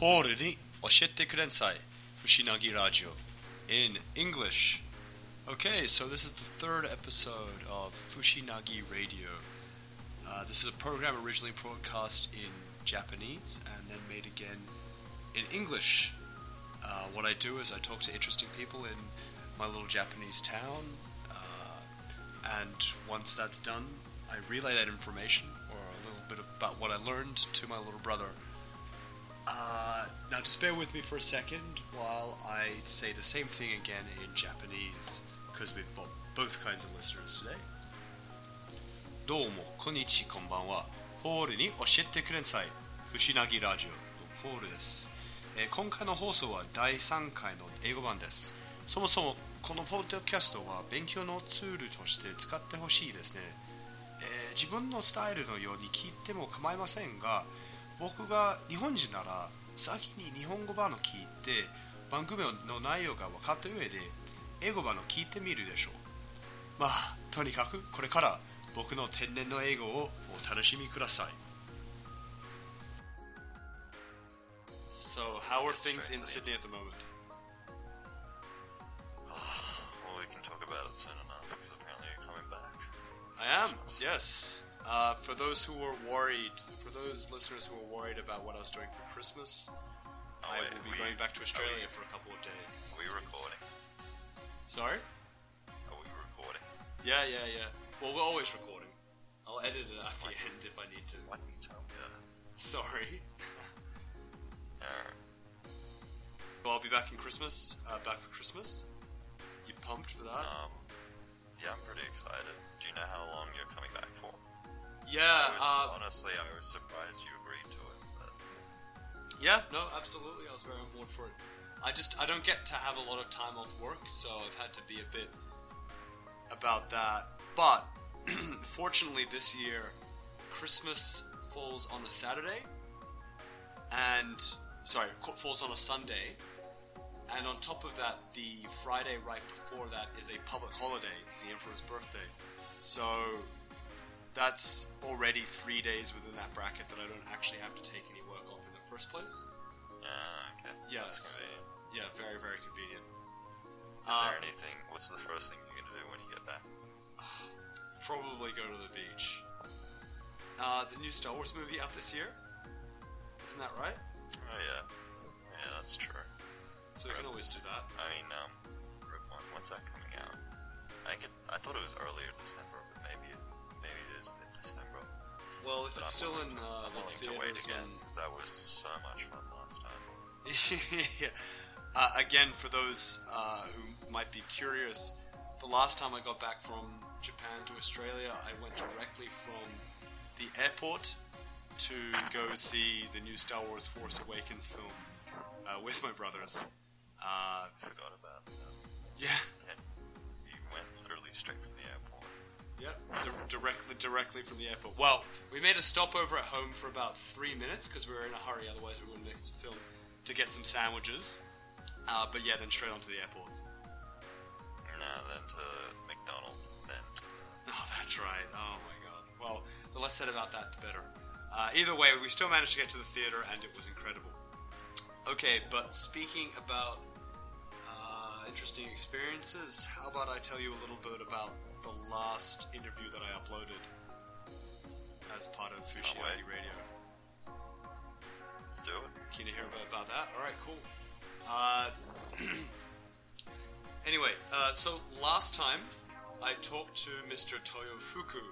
Torini Fushinagi Radio, in English. Okay, so this is the third episode of Fushinagi Radio. Uh, this is a program originally broadcast in Japanese and then made again in English. Uh, what I do is I talk to interesting people in my little Japanese town, uh, and once that's done, I relay that information or a little bit about what I learned to my little brother Uh, now, just bear with me for a second while I say the same thing again in Japanese, because we've got both kinds of listeners today. どうも、こんにちは、こんばんは。ポールに教えてください。ふしなぎラジオのポールです、えー今回の放送は第3回の英語版です。そもそもこのポッドキャストは勉強のツールとして使ってほしいですね、えー自分のスタイルのように聞いても構いませんが、僕が日本人なら先に日本語版を聞いて番組の内容が分かった上で英語版を聞いてみるでしょうまあとにかくこれから僕の天然の英語をお楽しみください So how are things in Sydney at the moment? Well, we can talk about it soon enough because apparently you're coming back. I am, yes. Uh, for those who were worried, for those listeners who were worried about what I was doing for Christmas, Oh, I will be we- going back to Australia we- for a couple of days. Are we recording? Sorry? Are we recording? Yeah, yeah, yeah. Well, we're always recording. I'll edit it at the end if I need to. Why didn't you tell me that? Sorry. Alright. Well, I'll be back in Christmas. Uh, back for Christmas. You pumped for that? Um, yeah, I'm pretty excited. Do you know how long you're coming back for? Yeah. I was, Uh, honestly, I was surprised you agreed to it. But yeah. No, absolutely. I was very on board for it. I just I don't get to have a lot of time off work, so I've had to be a bit about that. But fortunately, this year, Christmas falls on a Saturday, and sorry, falls on a Sunday, and on top of that, the Friday right before that is a public holiday. It's the Emperor's birthday, so that's already three days within that bracket that I don't actually have to take any work off in the first place. yeah, okay. Yes. That's convenient. Yeah, very very convenient. Is Uh, there anything? What's the first thing you're gonna do when you get back? Probably go to the beach. Uh, the new Star Wars movie out this year, isn't that right? Oh yeah, yeah, that's true. So we can always do that. I mean, um, Rogue One, when's that coming out? I could, I thought it was earlier this but Well, if But it's I'm still willing- in uh, I'm the willing to wait theaters again. when That was so much fun last time. yeah. Uh, again, for those uh, who might be curious, the last time I got back from Japan to Australia, I went directly from the airport to go see the new Star Wars Force Awakens film uh, with my brothers. Uh, I forgot about that. yeah, And you went literally straight from the airport. Yeah, di- directly directly from the airport. Well, we made a stopover at home for about three minutes because we were in a hurry. Otherwise, we wouldn't make the film to get some sandwiches. Uh, but yeah, then straight onto the airport. No, then to McDonald's, then to the. Oh, that's right. Oh my god. Well, the less said about that, the better. Uh, either way, we still managed to get to the theater, and it was incredible. Okay, but speaking about uh, interesting experiences, how about I tell you a little bit about the last interview that I uploaded as part of Fushinagi. Radio? Let's do it. Keen to hear about, about that? Alright, cool. Uh, anyway, uh, so last time I talked to Mr. Toyofuku,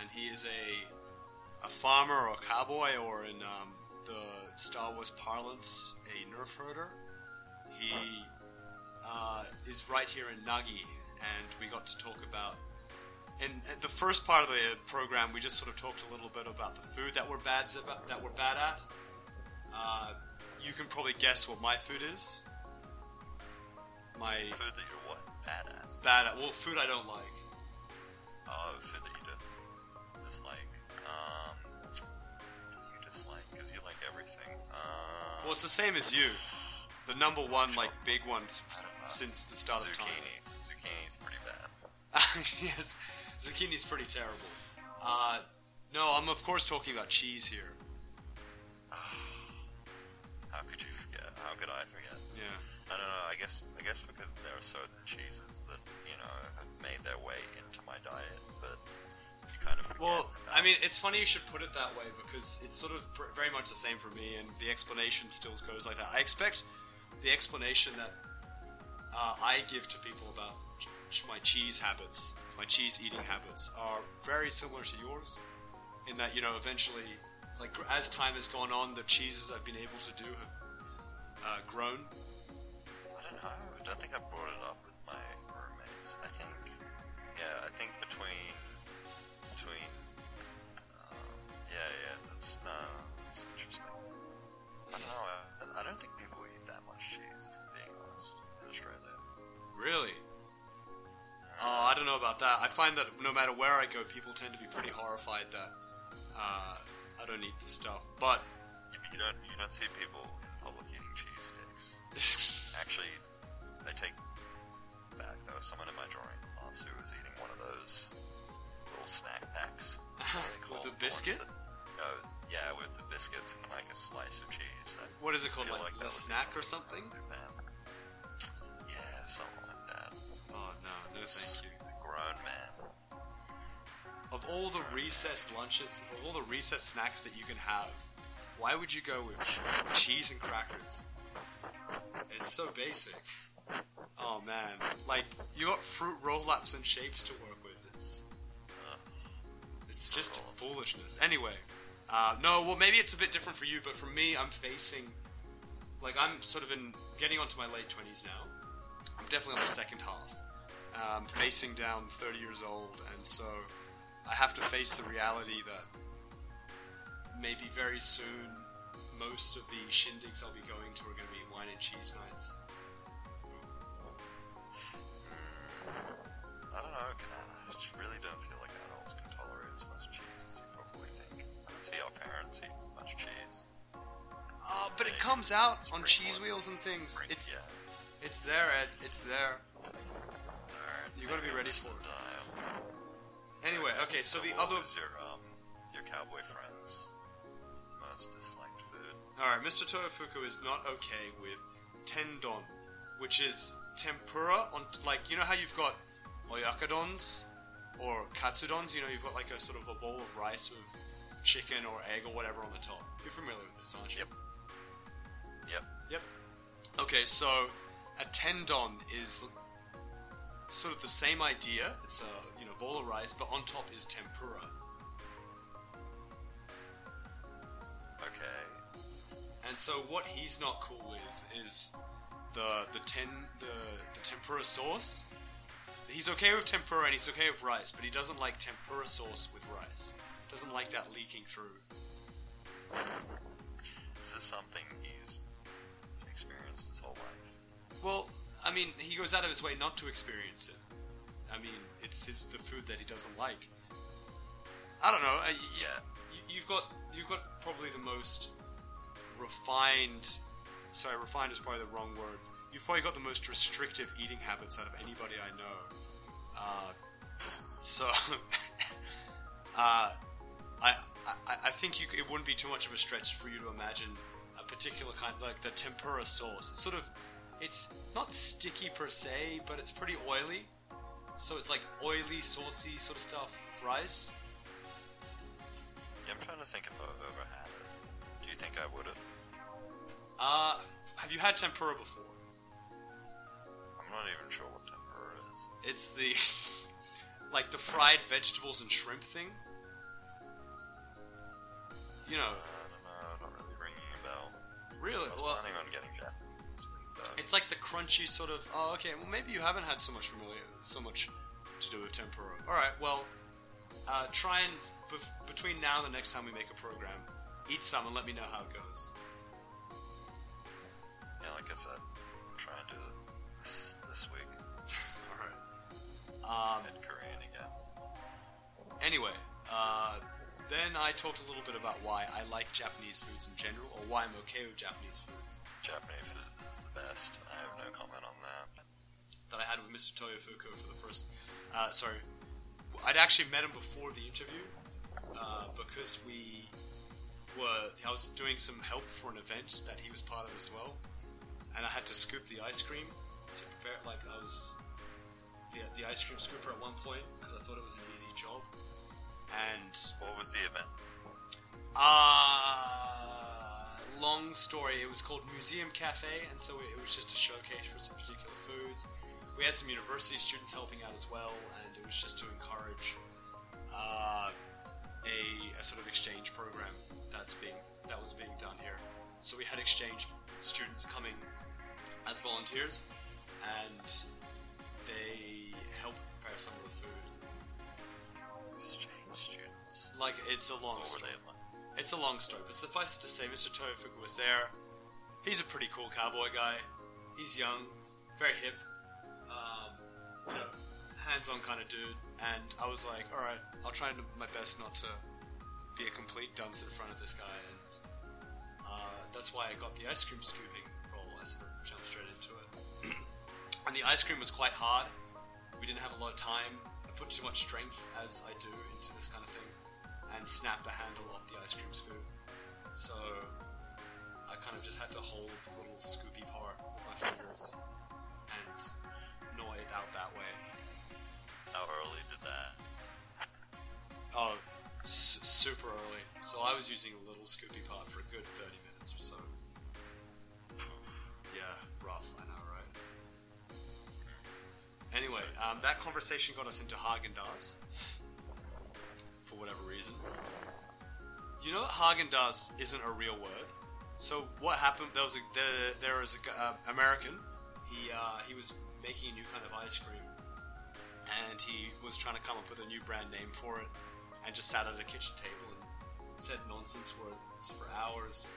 and he is a, a farmer or a cowboy, or in um, the Star Wars parlance, a nerf herder. He uh, is right here in Nagi, and we got to talk about. In the first part of the program, we just sort of talked a little bit about the food that we're bad about, that we're bad at. Uh, you can probably guess what my food is. My Food that you're what? Bad at. bad at well, food I don't like. Oh, food that you do. Just like, um. You dislike? Because you like everything. Uh. Well, it's the same as you. The number one, like big one s- I don't know. since the start of time. Zucchini. Zucchini's pretty bad. yes, zucchini's pretty terrible. Uh, no, I'm of course talking about cheese here. How could you forget? How could I forget. Yeah. I don't know. I guess I guess because there are certain cheeses that you know have made their way into my diet, but you kind of forget. Well, I mean, it's funny you should put it that way because it's sort of pr- very much the same for me, and the explanation still goes like that. I expect the explanation that uh, I give to people about my cheese habits, my cheese eating habits, are very similar to yours. In that, you know, eventually, like as time has gone on, the cheeses I've been able to do have uh, grown. I don't know. I don't think I brought it up with my roommates. I think, yeah, I think between between, um, yeah, yeah, that's no, that's interesting. I don't know. I, I don't think Really? Oh, I don't know about that. I find that no matter where I go, people tend to be pretty horrified that uh, I don't eat the stuff. But You don't you don't see people in public eating cheese sticks. Actually, they take back. There was someone in my drawing class who was eating one of those little snack packs. What are they With the biscuit? that- no, yeah, with the biscuits and like a slice of cheese. I what is it called, feel like, a snack or something? Recess lunches, all the recess snacks that you can have, why would you go with cheese and crackers? It's so basic. Oh man, like you got fruit roll-ups and shapes to work with. It's it's just foolishness. Anyway, uh, no, well maybe it's a bit different for you, but for me, I'm facing like I'm sort of in getting onto my late twenties now. I'm definitely on the second half. Um, facing down 30 years old, and so I have to face the reality that maybe very soon most of the shindigs I'll be going to are going to be wine and cheese nights. I don't know. Can I, I just really don't feel like adults can tolerate as much cheese as you probably think. I don't see our parents eat much cheese. Uh, but it comes out on cheese wheels and things. Spring- It's yeah. it's there, Ed. It's there. Alright, You gotta be ready for it. Anyway, okay. So the what other, was your um your cowboy friend's most disliked food? all right, Mr. Toyofuku is not okay with tendon, which is tempura on like you know how you've got oyakodons or katsudons. You know you've got like a sort of a bowl of rice with chicken or egg or whatever on the top. You're familiar with this, aren't you? Yep. Yep. Yep. Okay, so a tendon is sort of the same idea. It's a bowl of rice, but on top is tempura. Okay. And so what he's not cool with is the the ten the the tempura sauce. He's okay with tempura and he's okay with rice, but he doesn't like tempura sauce with rice. Doesn't like that leaking through. This Is this something he's experienced his whole life? Well, I mean, he goes out of his way not to experience it. I mean, it's his, the food that he doesn't like. I don't know. Yeah, you, you've got you've got probably the most refined. Sorry, refined is probably the wrong word. You've probably got the most restrictive eating habits out of anybody I know. Uh, so, uh, I, I I think you, it wouldn't be too much of a stretch for you to imagine a particular kind, like the tempura sauce. It's sort of, it's not sticky per se, but it's pretty oily. So it's like oily, saucy sort of stuff. Rice. Yeah, I'm trying to think if I've ever had it. Do you think I would have? Uh, have you had tempura before? I'm not even sure what tempura is. It's the, like the fried vegetables and shrimp thing. You know, I don't know. Not really ringing a bell. really. I was Well, planning on getting Japanese. It's like the crunchy sort of. Oh, okay. Well, maybe you haven't had so much familiar, so much to do with tempura. All right. Well, uh, try and bef- between now and the next time we make a program, eat some and let me know how it goes. Yeah, like I said, I'm trying to do this this week. All right. Um, Korean again. anyway, uh, then I talked a little bit about why I like Japanese foods in general, or why I'm okay with Japanese foods. Japanese food is the best. I have no comment on that. that I had with Mr. Toyofuku for the first. Uh, sorry, I'd actually met him before the interview uh, because we were. I was doing some help for an event that he was part of as well, and I had to scoop the ice cream to prepare. it Like I was the the ice cream scooper at one point because I thought it was an easy job, and What was the event? uh, long story. It was called Museum Cafe, and so it was just a showcase for some particular foods. We had some university students helping out as well, and it was just to encourage uh, a, a sort of exchange program that's being that was being done here. So we had exchange students coming as volunteers, and they helped prepare some of the food. Exchange students. Like it's a long What story. like? It's a long story, but suffice it to say, Mr. Toyofuku was there. He's a pretty cool cowboy guy. He's young, very hip, um, you know, hands-on kind of dude. And I was like, all right, I'll try and do my best not to be a complete dunce in front of this guy. And uh, that's why I got the ice cream scooping role. I sort of jumped straight into it. and the ice cream was quite hard. We didn't have a lot of time. Put too much strength, as I do, into this kind of thing, and snapped the handle off the ice cream scoop. So I kind of just had to hold the little scoopy part with my fingers and gnaw it out that way. How early did that? Oh, s- super early. So I was using a little scoopy part for a good 30 minutes or so. Um, that conversation got us into Häagen-Dazs for whatever reason. You know that Häagen-Dazs isn't a real word. So what happened? There was a there, there was a uh, American. He uh, he was making a new kind of ice cream, and he was trying to come up with a new brand name for it, and just sat at a kitchen table and said nonsense words for hours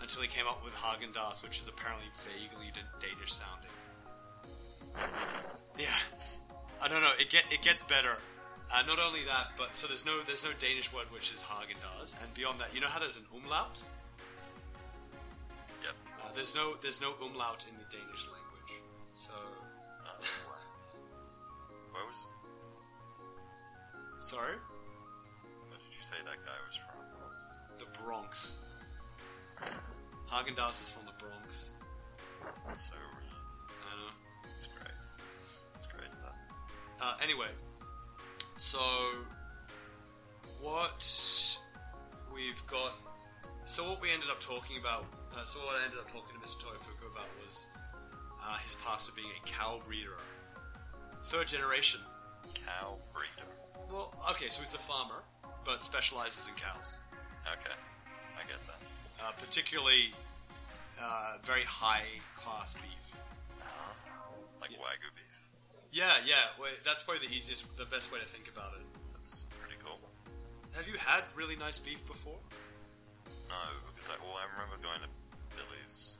until he came up with Häagen-Dazs, which is apparently vaguely Danish sounding. Yeah, I don't know. It get it gets better. Uh, not only that, but so there's no there's no Danish word which is Häagen-Dazs, and beyond that, you know how there's an umlaut. Yep. Uh, there's no there's no umlaut in the Danish language. So Uh, where was? sorry, Where did you say that guy was from? the Bronx. Häagen-Dazs is from the Bronx. That's so Uh, anyway, so what we've got. So what we ended up talking about. Uh, so what I ended up talking to Mr. Toyofuku about was uh, his past of being a cow breeder, third generation. Cow breeder. Well, okay, so he's a farmer, but specializes in cows, Okay, I get that. uh, particularly uh, very high class beef. Yeah, yeah. Well, that's probably the easiest, the best way to think about it. That's pretty cool. Have you had really nice beef before? No, because I well I remember going to Billy's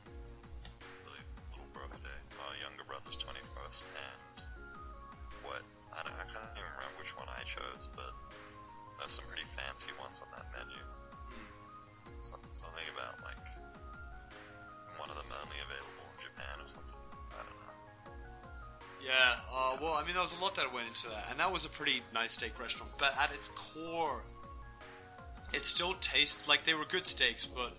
Billy's little birthday, my younger brother's twenty first, and what I don't I can't even remember which one I chose, but there's some pretty fancy ones on that menu. Hmm. Some, something about like one of them only available in Japan or something. I don't. Yeah, uh, well, I mean, there was a lot that went into that, and that was a pretty nice steak restaurant. But at its core, it still tastes like they were good steaks, but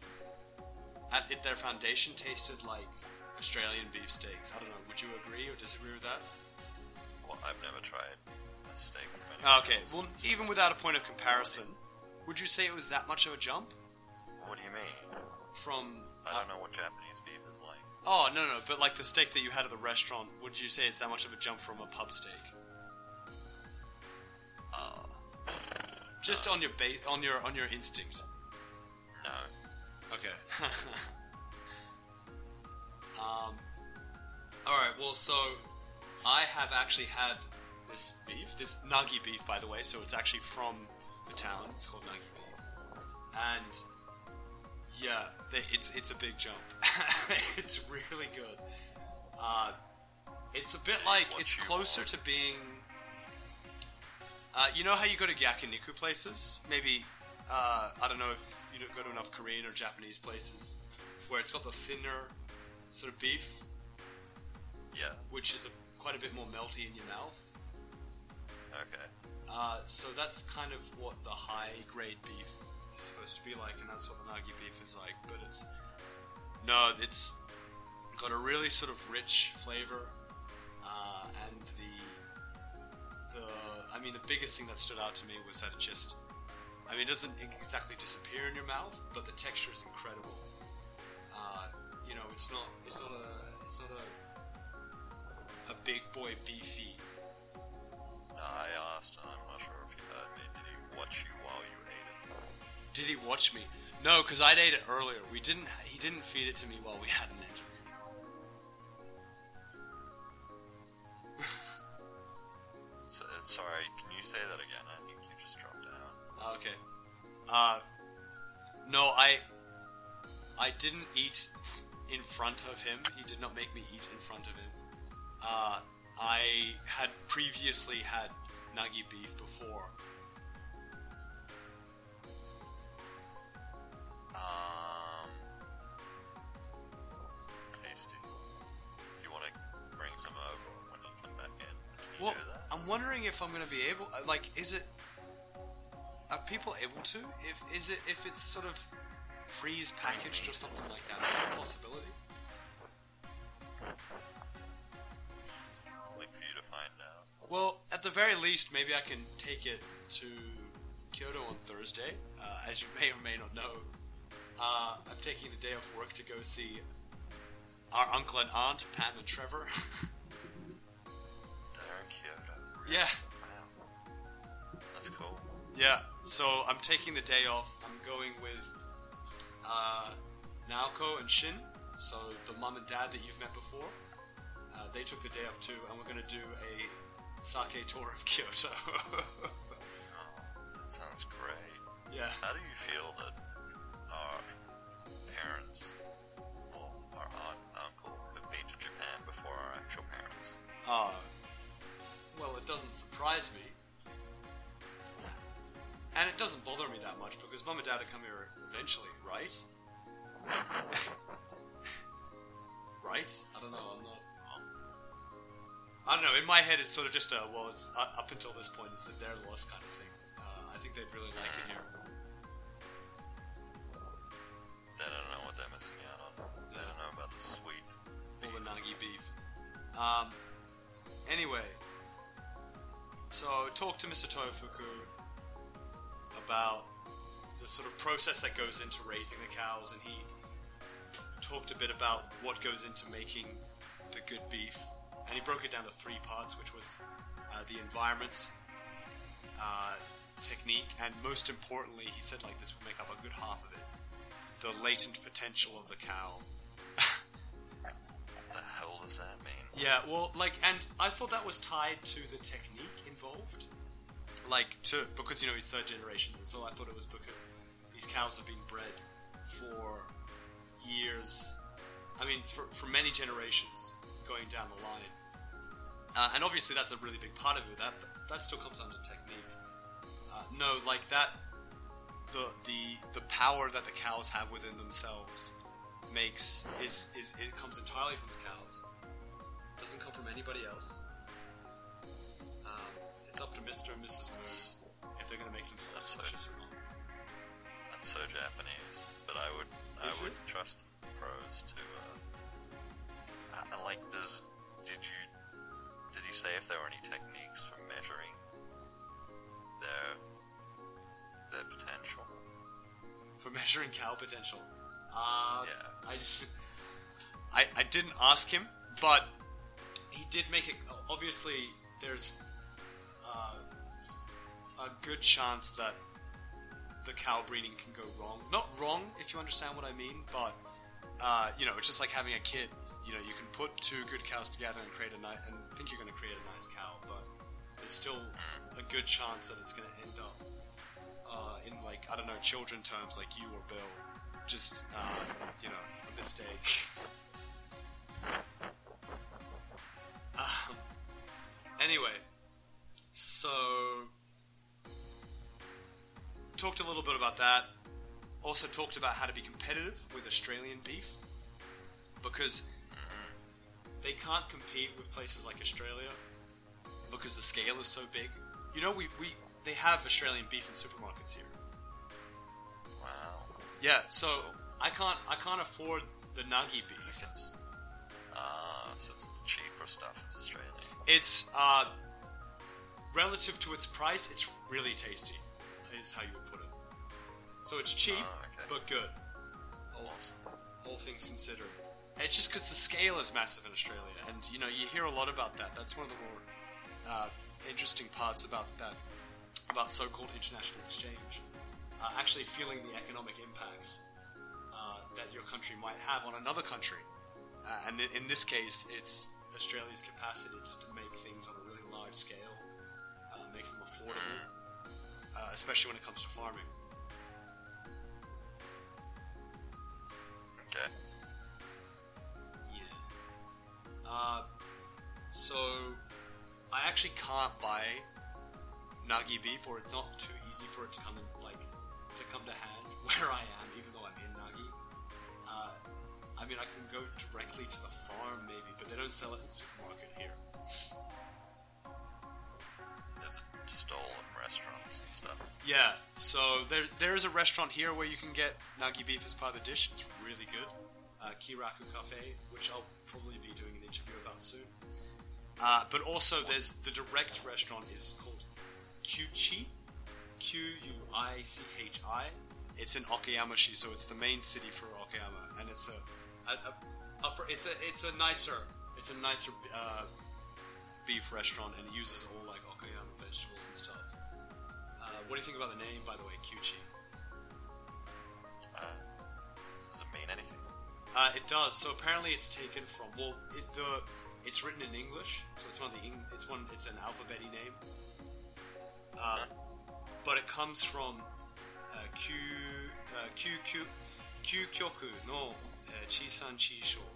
at it, their foundation tasted like Australian beef steaks. I don't know. Would you agree or disagree with that? Well, I've never tried a steak from any. Ah, Okay, well, even without a point of comparison, would you say it was that much of a jump what do you mean? from? I don't know what Japanese beef is like. Oh no, no, but like the steak that you had at the restaurant, would you say it's that much of a jump from a pub steak? Uh, Just on your ba- on your on your instinct. no. Okay. um. All right. Well, so I have actually had this beef, this nagi beef, by the way. So it's actually from the town. It's called nagi beef, and yeah, they, it's it's a big jump. it's really good. Uh, it's a bit like What it's closer to being. Uh, you know how you go to yakiniku places? Maybe uh, I don't know if you go to enough Korean or Japanese places where it's got the thinner sort of beef, Yeah. which is a, quite a bit more melty in your mouth. Okay. Uh, so that's kind of what the high grade beef supposed to be like, and that's what the nagi beef is like. But it's no, it's got a really sort of rich flavor, uh, and the the I mean the biggest thing that stood out to me was that it just I mean it doesn't exactly disappear in your mouth, but the texture is incredible. Uh, you know, it's not it's not a it's not a a big boy beefy. I asked, I'm not sure if you heard me. Did he watch you while you? Did he watch me? No, because I'd ate it earlier. We didn't. He didn't feed it to me while we had an interview. So, sorry, can you say that again? I think you just dropped out. Okay. Uh, no, I I didn't eat in front of him. He did not make me eat in front of him. Uh, I had previously had nagi beef before. Wondering if I'm going to be able. uh, Like, is it? Are people able to? If is it if it's sort of freeze packaged or something like that? Is that a possibility? Something for you to find out. Well, at the very least, maybe I can take it to Kyoto on Thursday. Uh, as you may or may not know, uh, I'm taking the day off work to go see our uncle and aunt, Pam and Trevor. They're in Kyoto. yeah, Wow. That's cool. yeah. So I'm taking the day off. I'm going with uh, Naoko and Shin, so the mom and dad that you've met before. Uh, they took the day off too, and we're going to do a sake tour of Kyoto. Oh, that sounds great. yeah. How do you feel that our parents, much because mum and dad will come here eventually, right? right? I don't know, I'm not. I don't know, in my head it's sort of just a, well, it's uh, up until this point, it's a their loss kind of thing. Uh, I think they'd really like it here. They don't know what they're missing out on. They don't know about the sweet. all the nagi beef. Um, anyway, so talk to Mr. Toyofuku about the sort of process that goes into raising the cows, and he talked a bit about what goes into making the good beef, and he broke it down to three parts, which was uh, the environment, uh, technique, and most importantly, he said like this would make up a good half of it, the latent potential of the cow. What the hell does that mean? Yeah, well, like, and I thought that was tied to the technique involved, like, to because you know he's third generation, and so I thought it was because these cows have been bred for years. I mean, for for many generations going down the line, uh, and obviously that's a really big part of it. That that still comes under technique. Uh, no, like that, the the the power that the cows have within themselves makes is is it comes entirely from the cows It doesn't come from anybody else. Um, it's up to Mr. and Mrs. Moon if they're going to make themselves That's so- delicious or not. So Japanese, but I would I Is would it? trust pros to. Uh, I, I like. Does did you did he say if there were any techniques for measuring their their potential? For measuring cow potential. Uh, Yeah. I just. I, I didn't ask him, but he did make it. Obviously, there's uh, a good chance that the cow breeding can go wrong. Not wrong, if you understand what I mean, but uh, you know, it's just like having a kid. You know, you can put two good cows together and create a nice, and think you're going to create a nice cow, but there's still a good chance that it's going to end up uh, in like I don't know, children terms like you or Bill, just uh, you know, a mistake. um, anyway, so talked a little bit about that. Also talked about how to be competitive with Australian beef because they can't compete with places like Australia because the scale is so big. You know, we, we they have Australian beef in supermarkets here. Wow. Yeah, so I can't I can't afford the nagi beef. It's Ah, so it's the cheaper stuff. It's Australian. It's uh, relative to its price, it's really tasty. Is how you would put it. So it's cheap Oh, okay. but good. Awesome. all things considered. It's just because the scale is massive in Australia, and you know you hear a lot about that. That's one of the more uh, interesting parts about that, about so-called international exchange. Uh, actually, feeling the economic impacts uh, that your country might have on another country, uh, and in this case, it's Australia's capacity to, to make things on a really large scale, uh, make them affordable, uh, especially when it comes to farming. Okay. Yeah. Uh, so I actually can't buy nagi beef, or it's not too easy for it to come in, like to come to hand where I am, even though I'm in Nagi. Uh, I mean, I can go directly to the farm, maybe, but they don't sell it in the supermarket here. Just restaurants and stuff? Yeah, so there there is a restaurant here where you can get nagi beef as part of the dish. It's really good. Uh, Kiraku Cafe, which I'll probably be doing an interview about soon. Uh, but also, there's the direct restaurant is called Kyuchi, Q U I C H I. It's in Okayamashi, so it's the main city for Okayama, and it's a, a, a upper. It's a it's a nicer it's a nicer uh, beef restaurant, and it uses all vegetables and stuff. Uh, what do you think about the name, by the way, Kyuchi? Uh, does it mean anything? Uh, it does. So apparently, it's taken from well, it, the it's written in English, so it's one of the it's one it's an alphabety name. Uh, but it comes from uh, Q uh, Q Q Q Kyoku no uh, Chisan Chisho.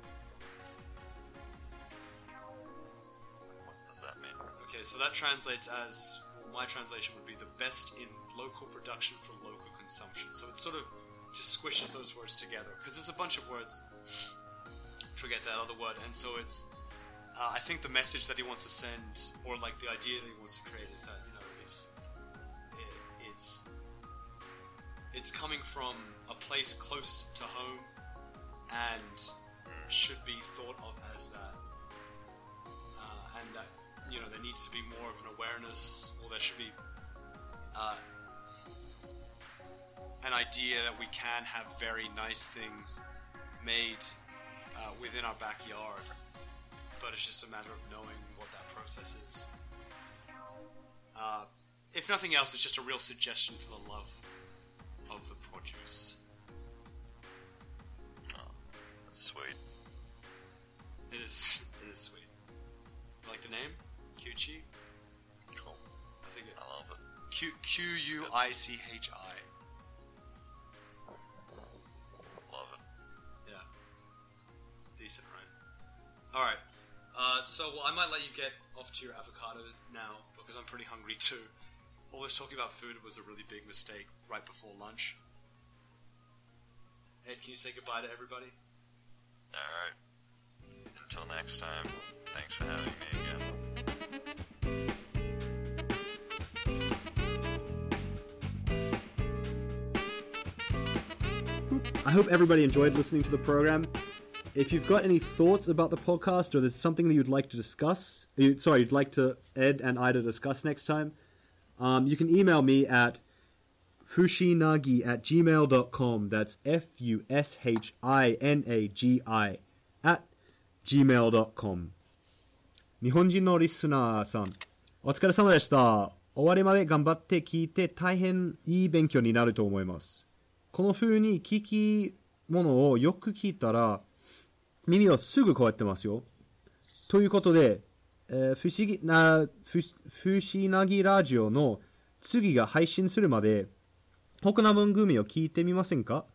So that translates as well, my translation would be the best in local production for local consumption. So it sort of just squishes those words together because it's a bunch of words to get that other word, and so it's. Uh, I think the message that he wants to send, or like the idea that he wants to create, is that you know it's it, it's it's coming from a place close to home and should be thought of as that uh, and that you know there needs to be more of an awareness, or there should be uh, an idea that we can have very nice things made uh, within our backyard, but it's just a matter of knowing what that process is. Uh, if nothing else, it's just a real suggestion for the love of the produce. Oh, that's sweet. It is. It is sweet. You like the name? Kyuchi? Cool. I think. I love it. Q Q U I C H I. Love it. Yeah. Decent, right? Alright. Uh, so, well, I might let you get off to your avocado now because I'm pretty hungry too. All this talking about food was a really big mistake right before lunch. Ed, can you say goodbye to everybody? Alright. Until next time, thanks for having me again. I hope everybody enjoyed listening to the program. If you've got any thoughts about the podcast or there's something that you'd like to discuss, you, sorry, you'd like to Ed and I to discuss next time, um, you can email me at fushinagi at gmail.com. That's F U S H I N A G I at gmail.com. 日本人のリスナーさん、お疲れ様でした。終わりまで頑張って聞いて大変いい勉強になると思います。この風に聞き物をよく聞いたら耳はすぐ変わってますよ。ということで、えー不思議なふ不思なぎラジオの次が配信するまで他の番組を聞いてみませんか？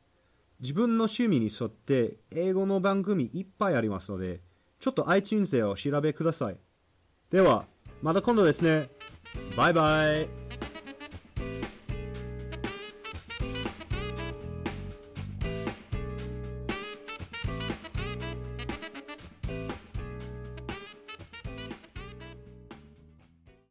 自分の趣味に沿って英語の番組いっぱいありますのでちょっと iTunes でお調べください。では、また今度ですね。バイバイ。